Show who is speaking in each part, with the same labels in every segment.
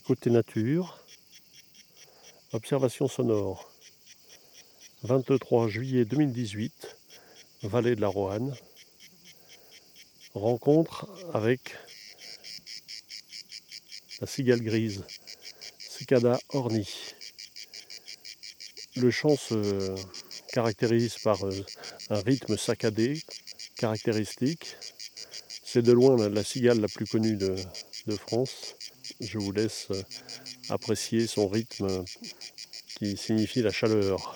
Speaker 1: côté nature. Observation sonore. 23 juillet 2018, vallée de la Roanne. Rencontre avec la cigale grise, Cicada orni. Le chant se caractérise par euh, un rythme saccadé, caractéristique. C'est de loin la, cigale la plus connue de France. Je vous laisse euh, apprécier son rythme qui signifie la chaleur.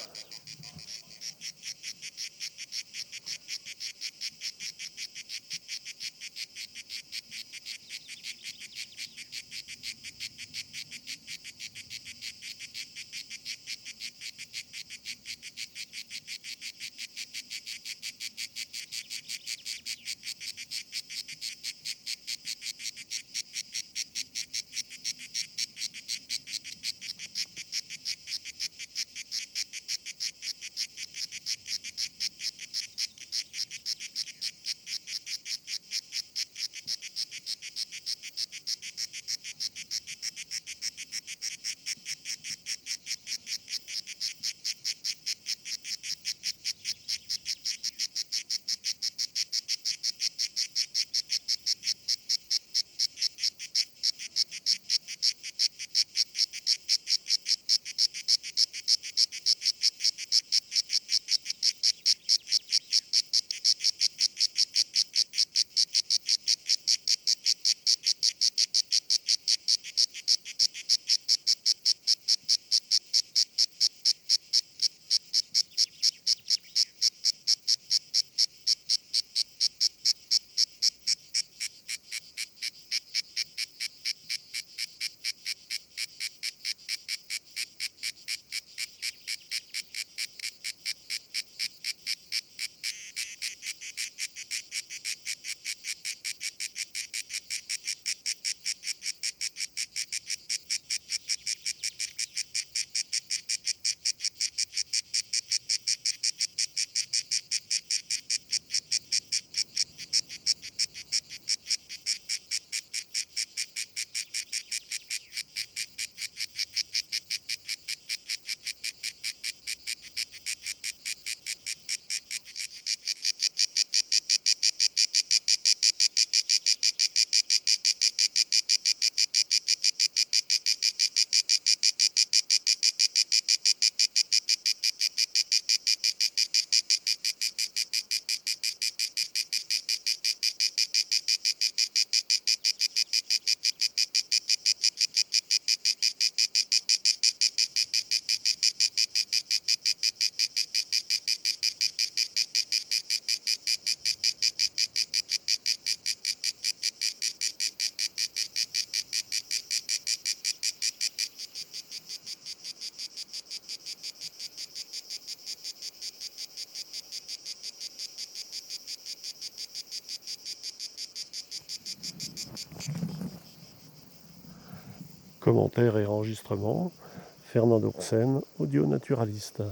Speaker 1: Commentaires et enregistrements, Fernando Xen, audio naturaliste.